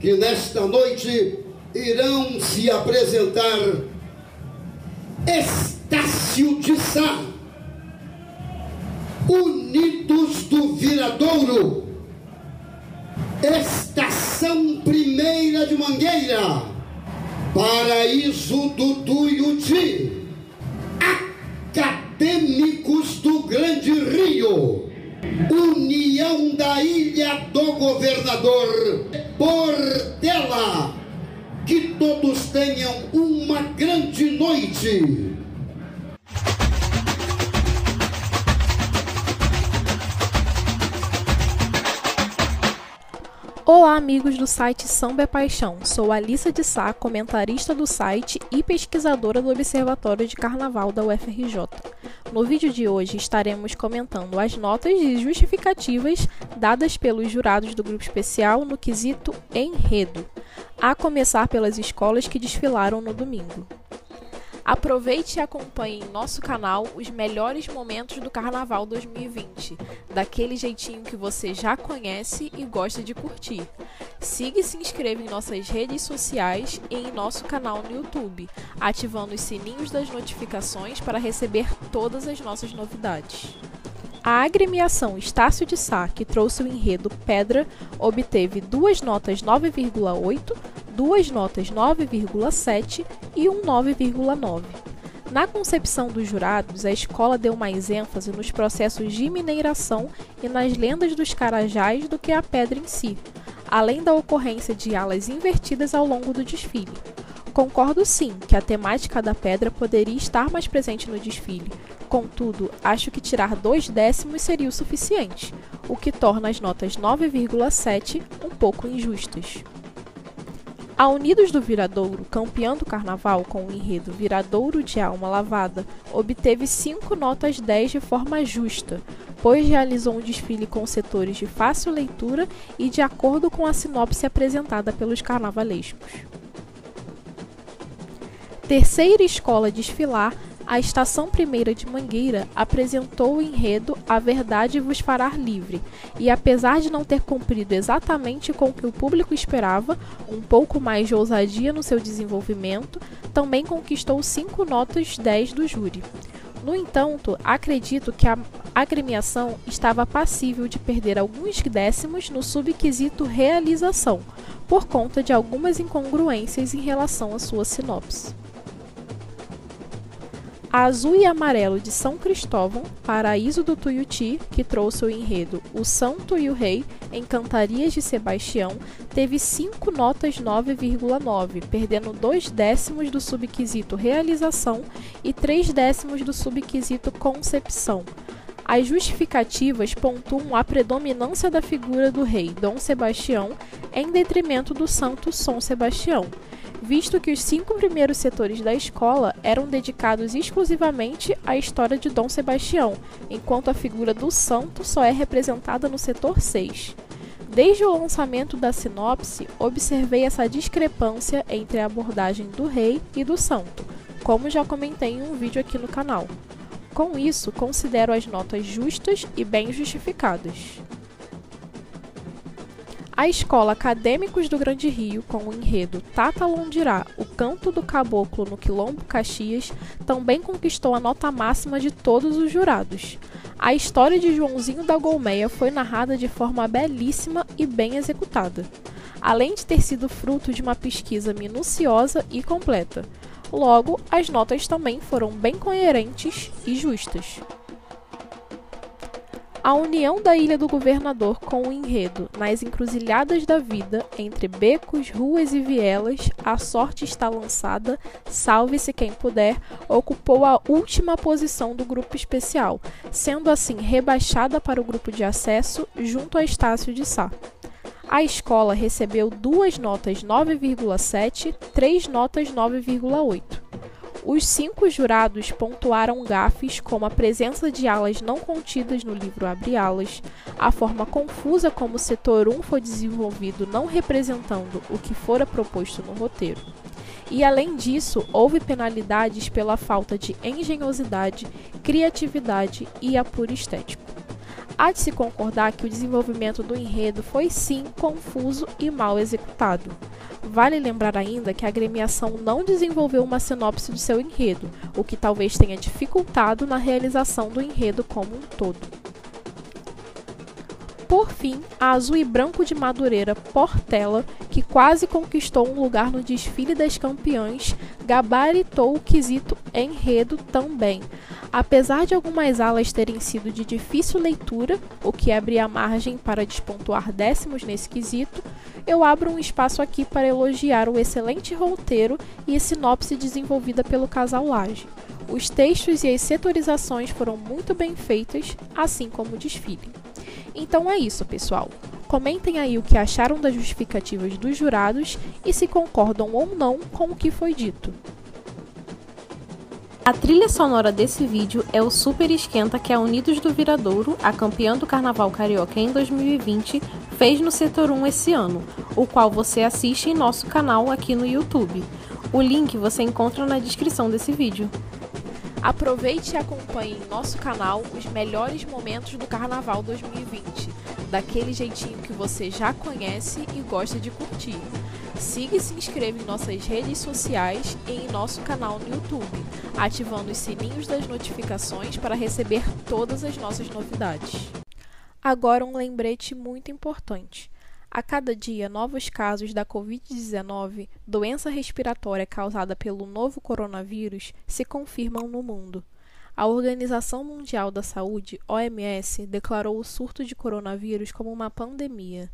que nesta noite irão se apresentar Estácio de Sá, Unidos do Viradouro, Estação Primeira de Mangueira, Paraíso do Tuiuti, Acadêmicos do Grande Rio, União da Ilha do Governador, todos tenham uma grande noite. Olá, amigos do site Samba é Paixão. Sou Alissa de Sá, comentarista do site e pesquisadora do Observatório de Carnaval da UFRJ. No vídeo de hoje estaremos comentando as notas e justificativas dadas pelos jurados do grupo especial no quesito enredo, a começar pelas escolas que desfilaram no domingo. Aproveite e acompanhe em nosso canal os melhores momentos do Carnaval 2020, daquele jeitinho que você já conhece e gosta de curtir. Siga e se inscreva em nossas redes sociais e em nosso canal no YouTube, ativando os sininhos das notificações para receber todas as nossas novidades. A agremiação Estácio de Sá, que trouxe o enredo Pedra, obteve duas notas 9,8, duas notas 9,7 e um 9,9. Na concepção dos jurados, a escola deu mais ênfase nos processos de mineração e nas lendas dos carajás do que a pedra em si, além da ocorrência de alas invertidas ao longo do desfile. Concordo sim que a temática da pedra poderia estar mais presente no desfile, contudo, acho que tirar dois décimos seria o suficiente, o que torna as notas 9,7 um pouco injustas. A Unidos do Viradouro, campeã do carnaval com o enredo Viradouro de Alma Lavada, obteve 5 notas 10 de forma justa, pois realizou um desfile com setores de fácil leitura e de acordo com a sinopse apresentada pelos carnavalescos. Terceira escola desfilar a Estação Primeira de Mangueira apresentou o enredo A Verdade vos fará livre, e apesar de não ter cumprido exatamente com o que o público esperava, um pouco mais de ousadia no seu desenvolvimento, também conquistou cinco notas 10 do júri. No entanto, acredito que a agremiação estava passível de perder alguns décimos no subquisito realização, por conta de algumas incongruências em relação à sua sinopse. Azul e Amarelo de São Cristóvão, Paraíso do Tuiuti, que trouxe o enredo O Santo e o Rei em Cantarias de Sebastião, teve 5 notas 9,9, perdendo 2 décimos do subquisito Realização e 3 décimos do subquisito Concepção. As justificativas pontuam a predominância da figura do rei Dom Sebastião em detrimento do santo São Sebastião visto que os cinco primeiros setores da escola eram dedicados exclusivamente à história de Dom Sebastião, enquanto a figura do santo só é representada no setor 6. Desde o lançamento da sinopse, observei essa discrepância entre a abordagem do rei e do santo, como já comentei em um vídeo aqui no canal. Com isso, considero as notas justas e bem justificadas. A escola Acadêmicos do Grande Rio, com o enredo Tata Londirá, o canto do caboclo no Quilombo Caxias, também conquistou a nota máxima de todos os jurados. A história de Joãozinho da Golmeia foi narrada de forma belíssima e bem executada, além de ter sido fruto de uma pesquisa minuciosa e completa. Logo, as notas também foram bem coerentes e justas. A união da Ilha do Governador com o enredo Nas encruzilhadas da vida, entre becos, ruas e vielas, a sorte está lançada, salve-se quem puder, ocupou a última posição do grupo especial, sendo assim rebaixada para o grupo de acesso junto a Estácio de Sá. A escola recebeu duas notas 9,7, três notas 9,8. Os cinco jurados pontuaram gafes como a presença de alas não contidas no livro Abre Alas, a forma confusa como o setor 1 foi desenvolvido não representando o que fora proposto no roteiro. E além disso, houve penalidades pela falta de engenhosidade, criatividade e apuro estético. Há de se concordar que o desenvolvimento do enredo foi sim confuso e mal executado. Vale lembrar ainda que a agremiação não desenvolveu uma sinopse de seu enredo, o que talvez tenha dificultado na realização do enredo como um todo. Por fim, a Azul e Branco de Madureira Portela, que quase conquistou um lugar no desfile das campeãs, gabaritou o quesito enredo também, Apesar de algumas alas terem sido de difícil leitura, o que abria margem para despontuar décimos nesse quesito, eu abro um espaço aqui para elogiar o excelente roteiro e a sinopse desenvolvida pelo casal Laje. Os textos e as setorizações foram muito bem feitas, assim como o desfile. Então é isso, pessoal. Comentem aí o que acharam das justificativas dos jurados e se concordam ou não com o que foi dito. A trilha sonora desse vídeo é o Super Esquenta que a Unidos do Viradouro, a campeã do Carnaval Carioca em 2020, fez no Setor 1 esse ano, o qual você assiste em nosso canal aqui no YouTube. O link você encontra na descrição desse vídeo. Aproveite e acompanhe em nosso canal os melhores momentos do Carnaval 2020, daquele jeitinho que você já conhece e gosta de curtir. Siga e se inscreva em nossas redes sociais e em nosso canal no YouTube, ativando os sininhos das notificações para receber todas as nossas novidades. Agora, um lembrete muito importante. A cada dia, novos casos da Covid-19, doença respiratória causada pelo novo coronavírus, se confirmam no mundo. A Organização Mundial da Saúde, OMS, declarou o surto de coronavírus como uma pandemia.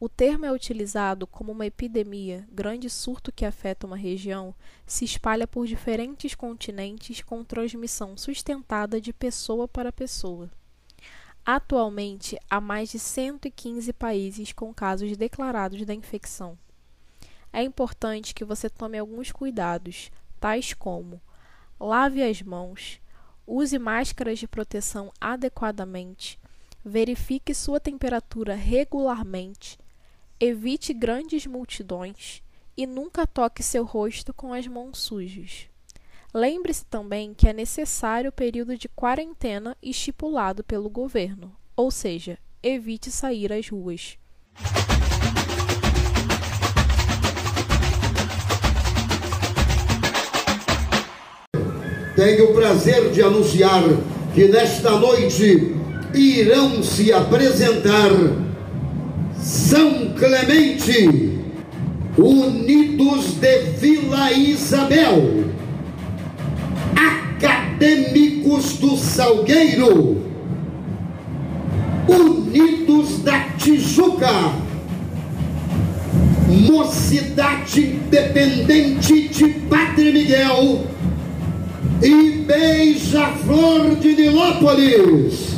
O termo é utilizado como uma epidemia, grande surto que afeta uma região, se espalha por diferentes continentes com transmissão sustentada de pessoa para pessoa. Atualmente, há mais de 115 países com casos declarados da infecção. É importante que você tome alguns cuidados, tais como lave as mãos, use máscaras de proteção adequadamente, verifique sua temperatura regularmente Evite grandes multidões e nunca toque seu rosto com as mãos sujas. Lembre-se também que é necessário o período de quarentena estipulado pelo governo, ou seja, evite sair às ruas. Tenho o prazer de anunciar que nesta noite irão se apresentar são Clemente, Unidos de Vila Isabel, Acadêmicos do Salgueiro, Unidos da Tijuca, Mocidade Independente de Padre Miguel e Beija-Flor de Nilópolis.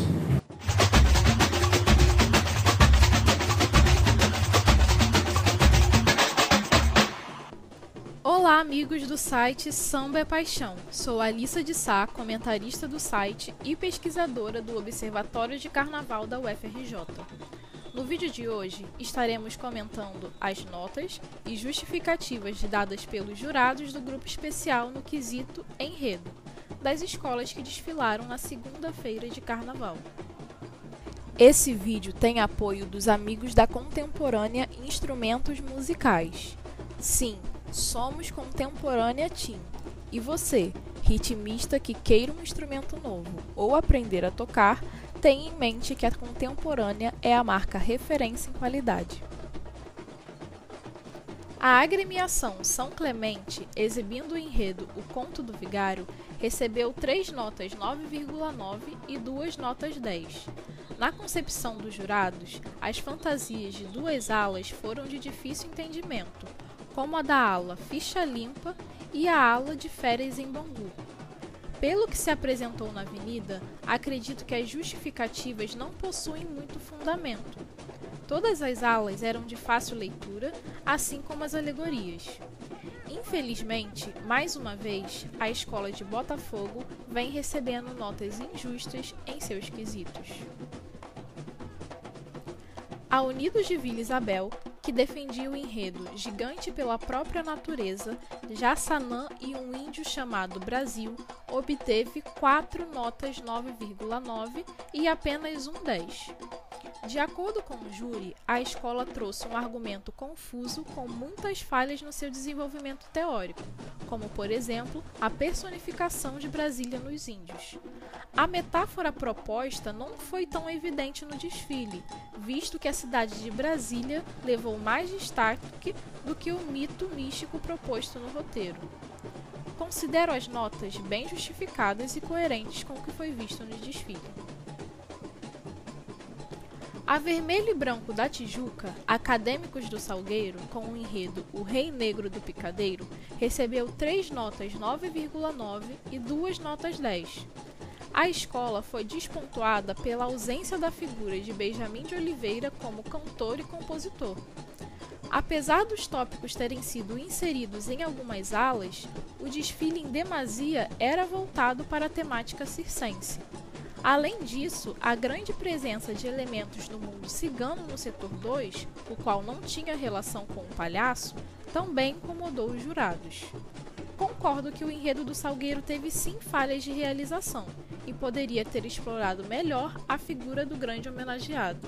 Amigos do site Samba é Paixão. Sou Alissa de Sá, comentarista do site e pesquisadora do Observatório de Carnaval da UFRJ. No vídeo de hoje, estaremos comentando as notas e justificativas dadas pelos jurados do grupo especial no quesito Enredo, das escolas que desfilaram na segunda-feira de Carnaval. Esse vídeo tem apoio dos amigos da Contemporânea Instrumentos Musicais. Sim, Somos Contemporânea Team. E você, ritmista que queira um instrumento novo ou aprender a tocar, tenha em mente que a Contemporânea é a marca referência em qualidade. A agremiação São Clemente, exibindo o enredo O Conto do Vigário, recebeu três notas 9,9 e duas notas 10. Na concepção dos jurados, as fantasias de duas alas foram de difícil entendimento, como a da ala Ficha Limpa e a ala de Férias em Bangu. Pelo que se apresentou na avenida, acredito que as justificativas não possuem muito fundamento. Todas as alas eram de fácil leitura, assim como as alegorias. Infelizmente, mais uma vez, a escola de Botafogo vem recebendo notas injustas em seus quesitos. A Unidos de Vila Isabel que defendia o enredo Gigante pela própria natureza, Jassanã e um índio chamado Brasil, obteve 4 notas 9,9 e apenas um 10. De acordo com o júri, a escola trouxe um argumento confuso com muitas falhas no seu desenvolvimento teórico, como, por exemplo, a personificação de Brasília nos índios. A metáfora proposta não foi tão evidente no desfile, visto que a cidade de Brasília levou mais destaque do que o mito místico proposto no roteiro. Considero as notas bem justificadas e coerentes com o que foi visto no desfile. A Vermelho e Branco da Tijuca, Acadêmicos do Salgueiro, com o enredo O Rei Negro do Picadeiro, recebeu três notas 9,9 e duas notas 10. A escola foi despontuada pela ausência da figura de Benjamin de Oliveira como cantor e compositor. Apesar dos tópicos terem sido inseridos em algumas alas, o desfile em demasia era voltado para a temática circense. Além disso, a grande presença de elementos do mundo cigano no setor 2, o qual não tinha relação com o palhaço, também incomodou os jurados. Concordo que o enredo do Salgueiro teve sim falhas de realização e poderia ter explorado melhor a figura do grande homenageado.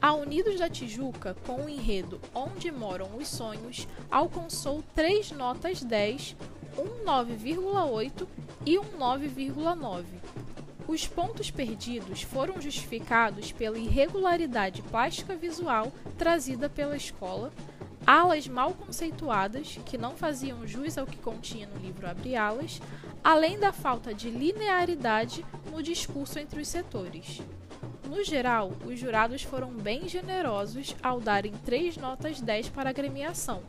A Unidos da Tijuca, com o enredo Onde Moram os Sonhos, alcançou três notas 10, um 9,8 e um 9,9. Os pontos perdidos foram justificados pela irregularidade plástica visual trazida pela escola, alas mal conceituadas, que não faziam jus ao que continha no livro Abre Alas, além da falta de linearidade no discurso entre os setores. No geral, os jurados foram bem generosos ao darem três notas 10 para a agremiação,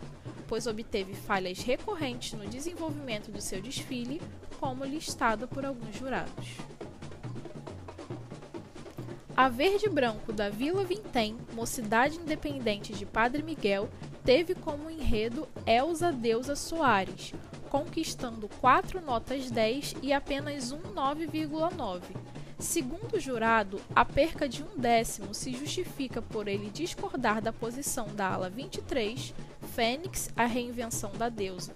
pois obteve falhas recorrentes no desenvolvimento do seu desfile, como listado por alguns jurados. A Verde Branco da Vila Vintém, Mocidade Independente de Padre Miguel, teve como enredo Elza Deusa Soares, conquistando 4 notas 10 e apenas um 9,9. Segundo o jurado, a perca de um décimo se justifica por ele discordar da posição da ala 23, Fênix, a reinvenção da deusa,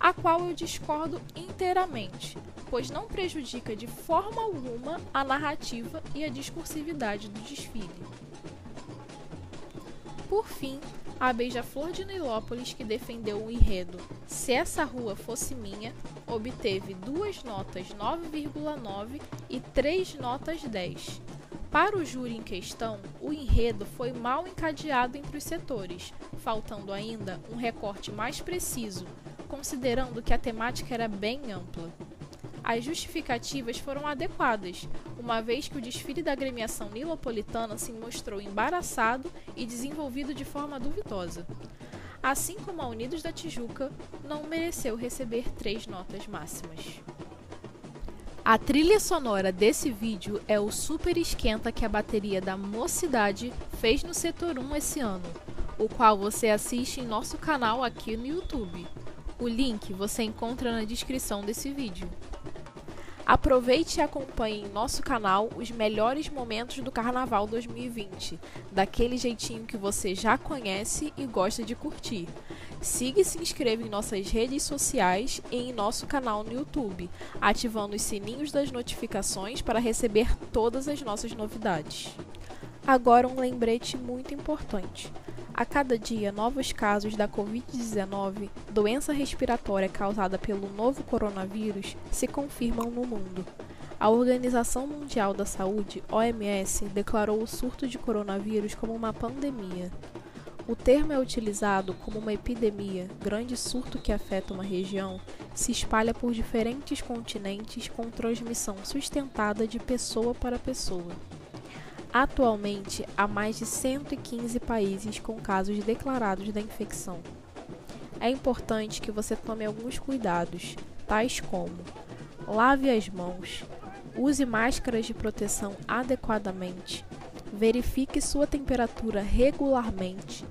a qual eu discordo inteiramente, pois não prejudica de forma alguma a narrativa e a discursividade do desfile. Por fim, a Beija-Flor de Nilópolis, que defendeu o enredo Se Essa Rua Fosse Minha, obteve duas notas 9,9 e três notas 10. Para o júri em questão, o enredo foi mal encadeado entre os setores, faltando ainda um recorte mais preciso, considerando que a temática era bem ampla. As justificativas foram adequadas, uma vez que o desfile da agremiação nilopolitana se mostrou embaraçado e desenvolvido de forma duvidosa. Assim como a Unidos da Tijuca, não mereceu receber três notas máximas. A trilha sonora desse vídeo é o super esquenta que a bateria da Mocidade fez no Setor 1 esse ano, o qual você assiste em nosso canal aqui no YouTube. O link você encontra na descrição desse vídeo. Aproveite e acompanhe em nosso canal os melhores momentos do Carnaval 2020, daquele jeitinho que você já conhece e gosta de curtir. Siga e se inscreva em nossas redes sociais e em nosso canal no YouTube, ativando os sininhos das notificações para receber todas as nossas novidades. Agora um lembrete muito importante. A cada dia, novos casos da Covid-19, doença respiratória causada pelo novo coronavírus, se confirmam no mundo. A Organização Mundial da Saúde, OMS, declarou o surto de coronavírus como uma pandemia. O termo é utilizado como uma epidemia, grande surto que afeta uma região, se espalha por diferentes continentes com transmissão sustentada de pessoa para pessoa. Atualmente, há mais de 115 países com casos declarados da infecção. É importante que você tome alguns cuidados, tais como: lave as mãos, use máscaras de proteção adequadamente, verifique sua temperatura regularmente,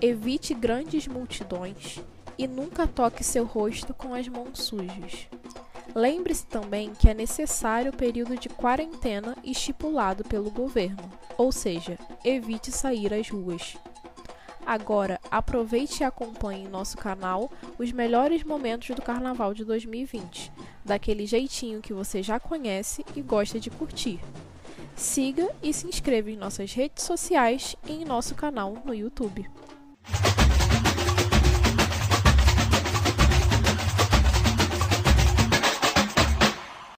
evite grandes multidões e nunca toque seu rosto com as mãos sujas. Lembre-se também que é necessário o período de quarentena estipulado pelo governo, ou seja, evite sair às ruas. Agora, aproveite e acompanhe em nosso canal os melhores momentos do Carnaval de 2020, daquele jeitinho que você já conhece e gosta de curtir siga e se inscreva em nossas redes sociais e em nosso canal no YouTube.